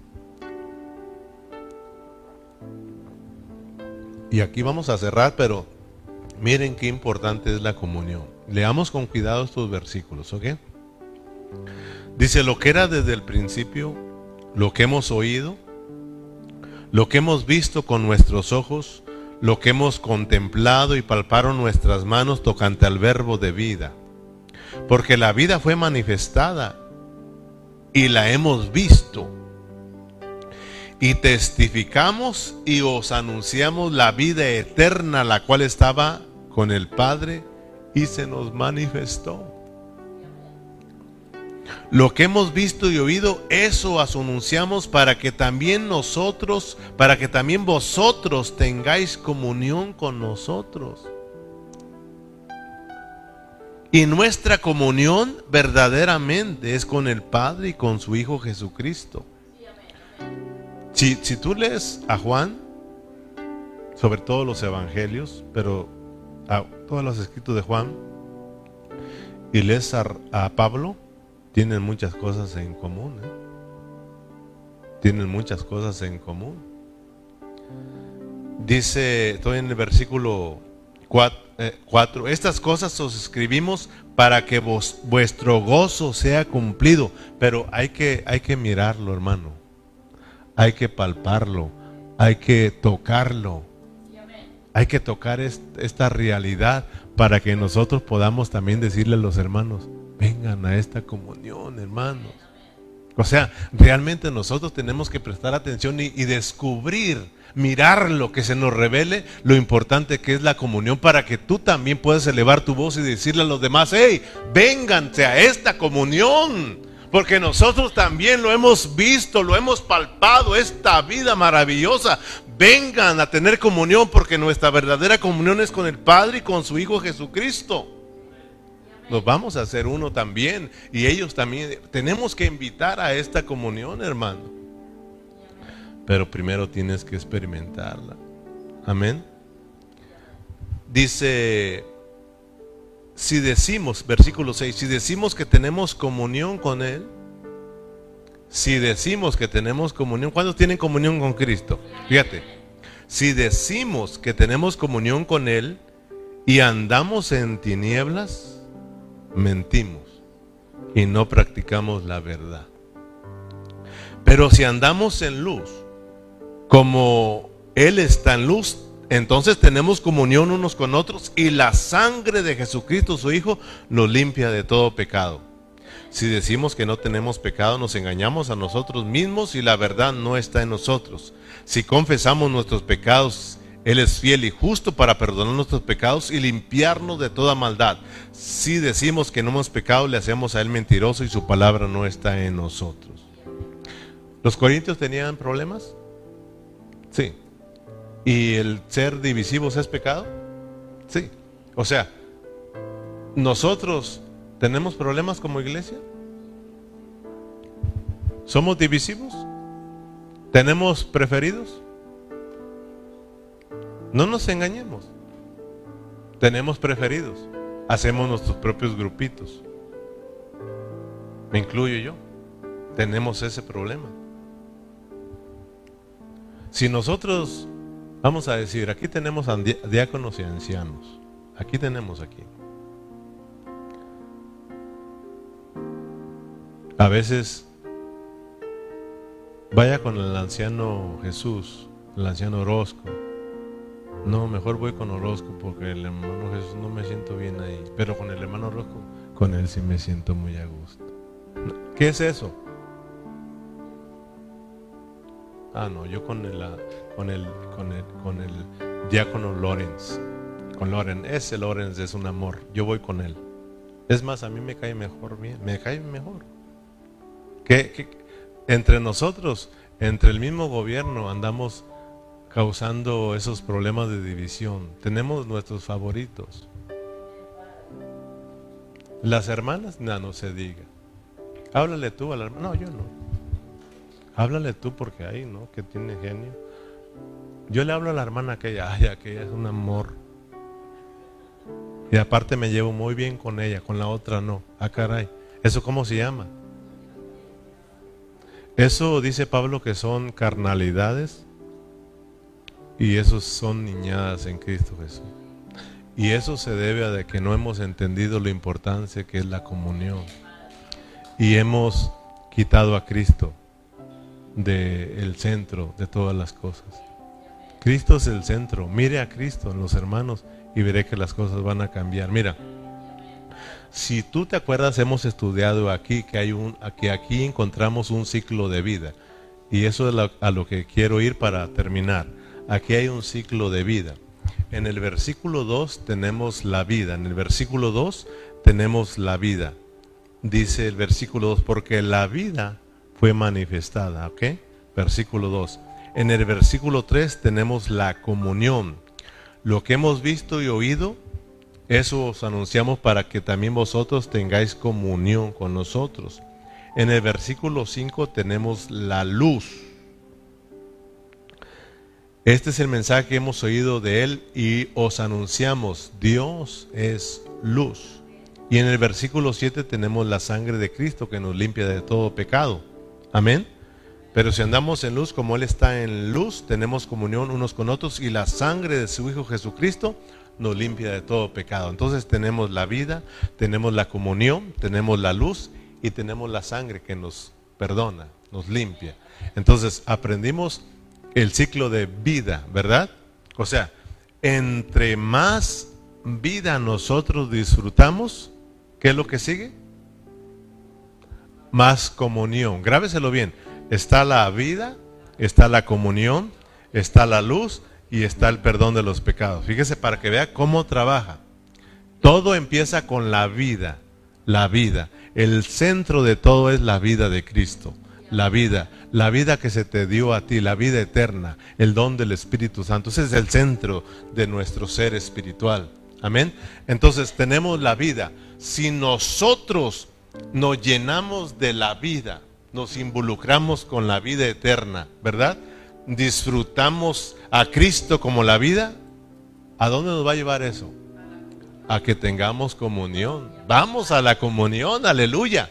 Y aquí vamos a cerrar, pero miren qué importante es la comunión. Leamos con cuidado estos versículos, ¿ok? Dice, lo que era desde el principio, lo que hemos oído, lo que hemos visto con nuestros ojos, lo que hemos contemplado y palparon nuestras manos tocante al verbo de vida. Porque la vida fue manifestada y la hemos visto. Y testificamos y os anunciamos la vida eterna, la cual estaba con el Padre y se nos manifestó. Lo que hemos visto y oído, eso os anunciamos para que también nosotros, para que también vosotros tengáis comunión con nosotros. Y nuestra comunión verdaderamente es con el Padre y con su Hijo Jesucristo. Si, si tú lees a Juan, sobre todo los evangelios, pero a todos los escritos de Juan, y lees a, Pablo, tienen muchas cosas en común. ¿eh? Tienen muchas cosas en común. Dice, estoy en el versículo 4, eh, estas cosas os escribimos para que vuestro gozo sea cumplido. Pero hay que, hay que mirarlo, hermano. Hay que palparlo. Hay que tocarlo. Hay que tocar esta realidad para que nosotros podamos también decirle a los hermanos, vengan a esta comunión, hermanos. O sea, realmente nosotros tenemos que prestar atención y, descubrir, mirar lo que se nos revele, lo importante que es la comunión para que tú también puedas elevar tu voz y decirle a los demás, hey, vénganse a esta comunión. Porque nosotros también lo hemos visto, lo hemos palpado, esta vida maravillosa. Vengan a tener comunión porque nuestra verdadera comunión es con el Padre y con su Hijo Jesucristo. Nos vamos a hacer uno también. Y ellos también. Tenemos que invitar a esta comunión, hermano. Pero primero tienes que experimentarla. Amén. Dice, si decimos, versículo 6, si decimos que tenemos comunión con Él, si decimos que tenemos comunión, ¿cuántos tienen comunión con Cristo? Fíjate, si decimos que tenemos comunión con Él y andamos en tinieblas, mentimos y no practicamos la verdad. Pero si andamos en luz, como Él está en luz, entonces tenemos comunión unos con otros y la sangre de Jesucristo, su Hijo, nos limpia de todo pecado. Si decimos que no tenemos pecado, nos engañamos a nosotros mismos y la verdad no está en nosotros. Si confesamos nuestros pecados, él es fiel y justo para perdonar nuestros pecados y limpiarnos de toda maldad. Si decimos que no hemos pecado, le hacemos a Él mentiroso y su palabra no está en nosotros. ¿Los corintios tenían problemas? Sí. ¿Y el ser divisivos es pecado? Sí. O sea, ¿nosotros tenemos problemas como iglesia? ¿Somos divisivos? ¿Tenemos preferidos? No nos engañemos. Tenemos preferidos. Hacemos nuestros propios grupitos. Me incluyo yo. Tenemos ese problema. Si nosotros, vamos a decir, aquí tenemos diáconos y ancianos. Aquí tenemos aquí. A veces vaya con el anciano Jesús, el anciano Orozco no, mejor voy con Orozco porque el hermano Jesús no me siento bien ahí. Pero con el hermano Orozco, con él sí me siento muy a gusto. ¿Qué es eso? Ah, no, yo con el, con el, con el, con el diácono Lorenz. Con Lorenz. Ese Lorenz es un amor. Yo voy con él. Es más, a mí me cae mejor. Me cae mejor. que entre nosotros, entre el mismo gobierno, andamos causando esos problemas de división. Tenemos nuestros favoritos. Las hermanas, no, no se diga. Háblale tú a la hermana. No, yo no. Háblale tú porque ahí, ¿no? Que tiene genio. Yo le hablo a la hermana aquella, ay, aquella es un amor. Y aparte me llevo muy bien con ella, con la otra no. Ah, caray. ¿Eso cómo se llama? Eso dice Pablo que son carnalidades y esos son niñadas en Cristo Jesús. Y eso se debe a que no hemos entendido la importancia que es la comunión. Y hemos quitado a Cristo del centro de todas las cosas. Cristo es el centro. Mire a Cristo en los hermanos y veré que las cosas van a cambiar. Mira, si tú te acuerdas, hemos estudiado aquí que hay un, que aquí encontramos un ciclo de vida. Y eso es a lo que quiero ir para terminar. Aquí hay un ciclo de vida. En el versículo 2 tenemos la vida. En el versículo 2 tenemos la vida. Dice el versículo 2, porque la vida fue manifestada. ¿Ok? Versículo 2. En el versículo 3 tenemos la comunión. Lo que hemos visto y oído, eso os anunciamos para que también vosotros tengáis comunión con nosotros. En el versículo 5 tenemos la luz. Este es el mensaje que hemos oído de él y os anunciamos, Dios es luz. Y en el versículo 7 tenemos la sangre de Cristo que nos limpia de todo pecado. Amén. Pero si andamos en luz como Él está en luz, tenemos comunión unos con otros y la sangre de su Hijo Jesucristo nos limpia de todo pecado. Entonces tenemos la vida, tenemos la comunión, tenemos la luz y tenemos la sangre que nos perdona, nos limpia. Entonces aprendimos el ciclo de vida, ¿verdad? O sea, entre más vida nosotros disfrutamos, ¿qué es lo que sigue? Más comunión. Grábeselo bien Está la vida, está la comunión, está la luz y está el perdón de los pecados. Fíjese para que vea cómo trabaja. Todo empieza con la vida, la vida. El centro de todo es la vida de Cristo. La vida, la vida que se te dio a ti, la vida eterna, el don del Espíritu Santo. Ese es el centro de nuestro ser espiritual. Amén. Entonces tenemos la vida. Si nosotros nos llenamos de la vida, nos involucramos con la vida eterna, ¿verdad? Disfrutamos a Cristo como la vida. ¿A dónde nos va a llevar eso? A que tengamos comunión. Vamos a la comunión, aleluya.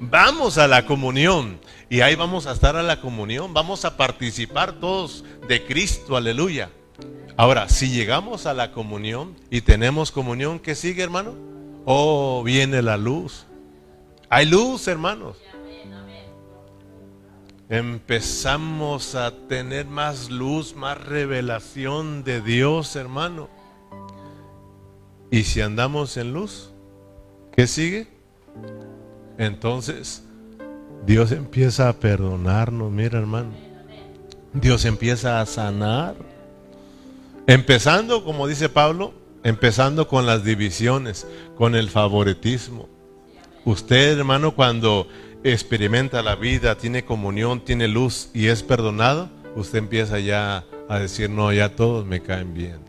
Vamos a la comunión. Y ahí vamos a estar a la comunión. Vamos a participar todos de Cristo, aleluya. Ahora, si llegamos a la comunión y tenemos comunión, ¿qué sigue, hermano? Oh, viene la luz. Hay luz, hermanos empezamos a tener más luz, más revelación de Dios, hermano. Y si andamos en luz, ¿qué sigue? Entonces, Dios empieza a perdonarnos, mira hermano. Dios empieza a sanar. Empezando, como dice Pablo, empezando con las divisiones, con el favoritismo. Usted, hermano, cuando experimenta la vida, tiene comunión, tiene luz y es perdonado, usted empieza ya a decir, no, ya todos me caen bien.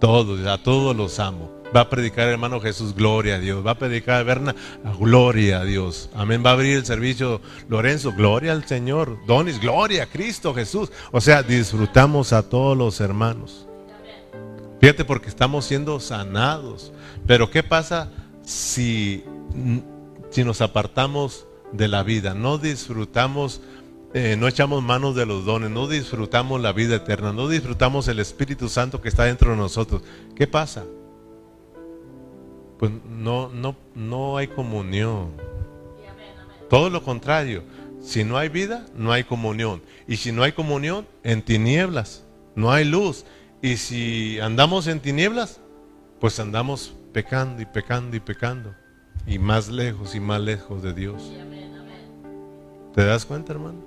Todos, a todos los amo. Va a predicar hermano Jesús, gloria a Dios. Va a predicar Berna, gloria a Dios. Amén. Va a abrir el servicio Lorenzo, gloria al Señor. Donis, gloria a Cristo Jesús. O sea, disfrutamos a todos los hermanos. Fíjate porque estamos siendo sanados. Pero ¿qué pasa si, si nos apartamos de la vida, no disfrutamos, eh, no echamos manos de los dones, no disfrutamos la vida eterna, no disfrutamos el Espíritu Santo que está dentro de nosotros. ¿Qué pasa? Pues no, no, no hay comunión. Todo lo contrario. Si no hay vida, no hay comunión. Y si no hay comunión, en tinieblas, no hay luz. Y si andamos en tinieblas, pues andamos pecando y pecando y pecando. Y más lejos y más lejos de Dios. ¿Te das cuenta, hermano?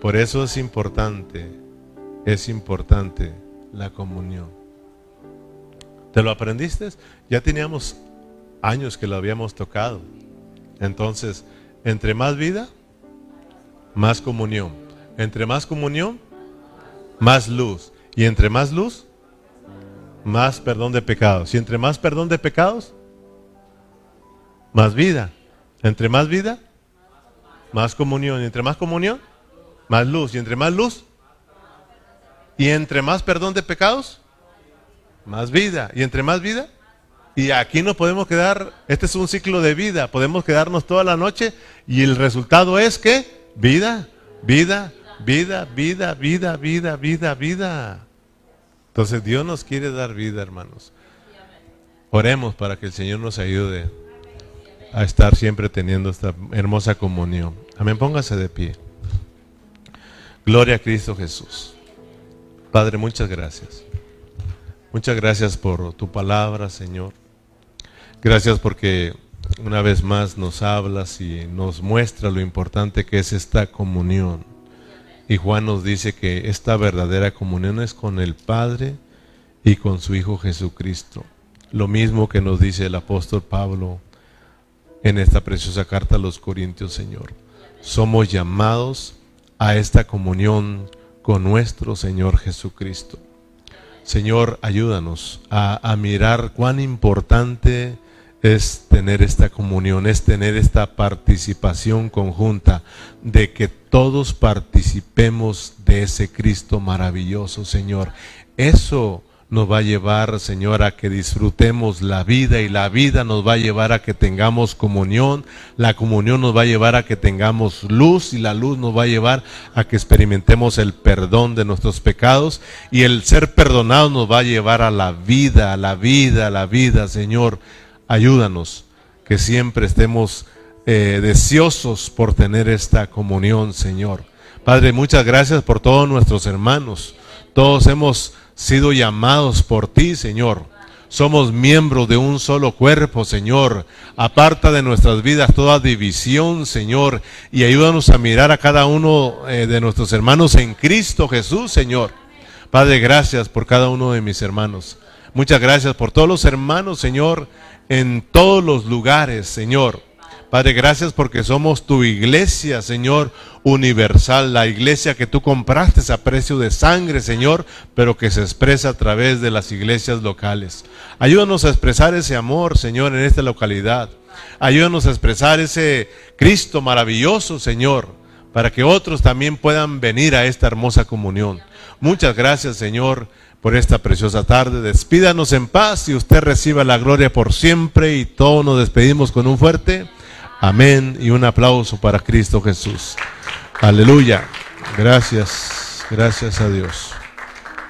Por eso es importante, es importante la comunión. ¿Te lo aprendiste? Ya teníamos años que lo habíamos tocado. Entonces, entre más vida, más comunión. Entre más comunión, más luz. Y entre más luz, más perdón de pecados. Y entre más perdón de pecados, más vida. Entre más vida, más comunión. Y entre más comunión, más luz. Y entre más luz, Y entre más perdón de pecados, más vida. Y entre más vida, y aquí nos podemos quedar, este es un ciclo de vida, podemos quedarnos toda la noche y el resultado es que vida, vida, vida, vida, vida, vida, vida, vida. Entonces Dios nos quiere dar vida, hermanos. Oremos para que el Señor nos ayude a estar siempre teniendo esta hermosa comunión. Amén, póngase de pie. Gloria a Cristo Jesús. Padre, muchas gracias. Muchas gracias por tu palabra, Señor. Gracias porque una vez más nos hablas y nos muestra lo importante que es esta comunión. Y Juan nos dice que esta verdadera comunión es con el Padre y con su Hijo Jesucristo. Lo mismo que nos dice el apóstol Pablo en esta preciosa carta a los Corintios, Señor. Somos llamados a esta comunión con nuestro Señor Jesucristo. Señor, ayúdanos a, a mirar cuán importante es tener esta comunión, es tener esta participación conjunta, de que todos participemos de ese Cristo maravilloso, Señor. Eso nos va a llevar, Señor, a que disfrutemos la vida y la vida nos va a llevar a que tengamos comunión, la comunión nos va a llevar a que tengamos luz y la luz nos va a llevar a que experimentemos el perdón de nuestros pecados y el ser perdonado nos va a llevar a la vida, a la vida, a la vida, Señor. Ayúdanos que siempre estemos eh, deseosos por tener esta comunión, Señor. Padre, muchas gracias por todos nuestros hermanos. Todos hemos sido llamados por ti, Señor. Somos miembros de un solo cuerpo, Señor. Aparta de nuestras vidas toda división, Señor, y ayúdanos a mirar a cada uno eh, de nuestros hermanos en Cristo Jesús, Señor. Padre, gracias por cada uno de mis hermanos. Muchas gracias por todos los hermanos, Señor, en todos los lugares, Señor. Padre, gracias porque somos tu iglesia, Señor, universal, la iglesia que tú compraste a precio de sangre, Señor, pero que se expresa a través de las iglesias locales. Ayúdanos a expresar ese amor, Señor, en esta localidad. Ayúdanos a expresar ese Cristo maravilloso, Señor, para que otros también puedan venir a esta hermosa comunión. Muchas gracias, Señor por esta preciosa tarde. Despídanos en paz y usted reciba la gloria por siempre y todos nos despedimos con un fuerte amén y un aplauso para Cristo Jesús. Aleluya. Gracias, gracias a Dios.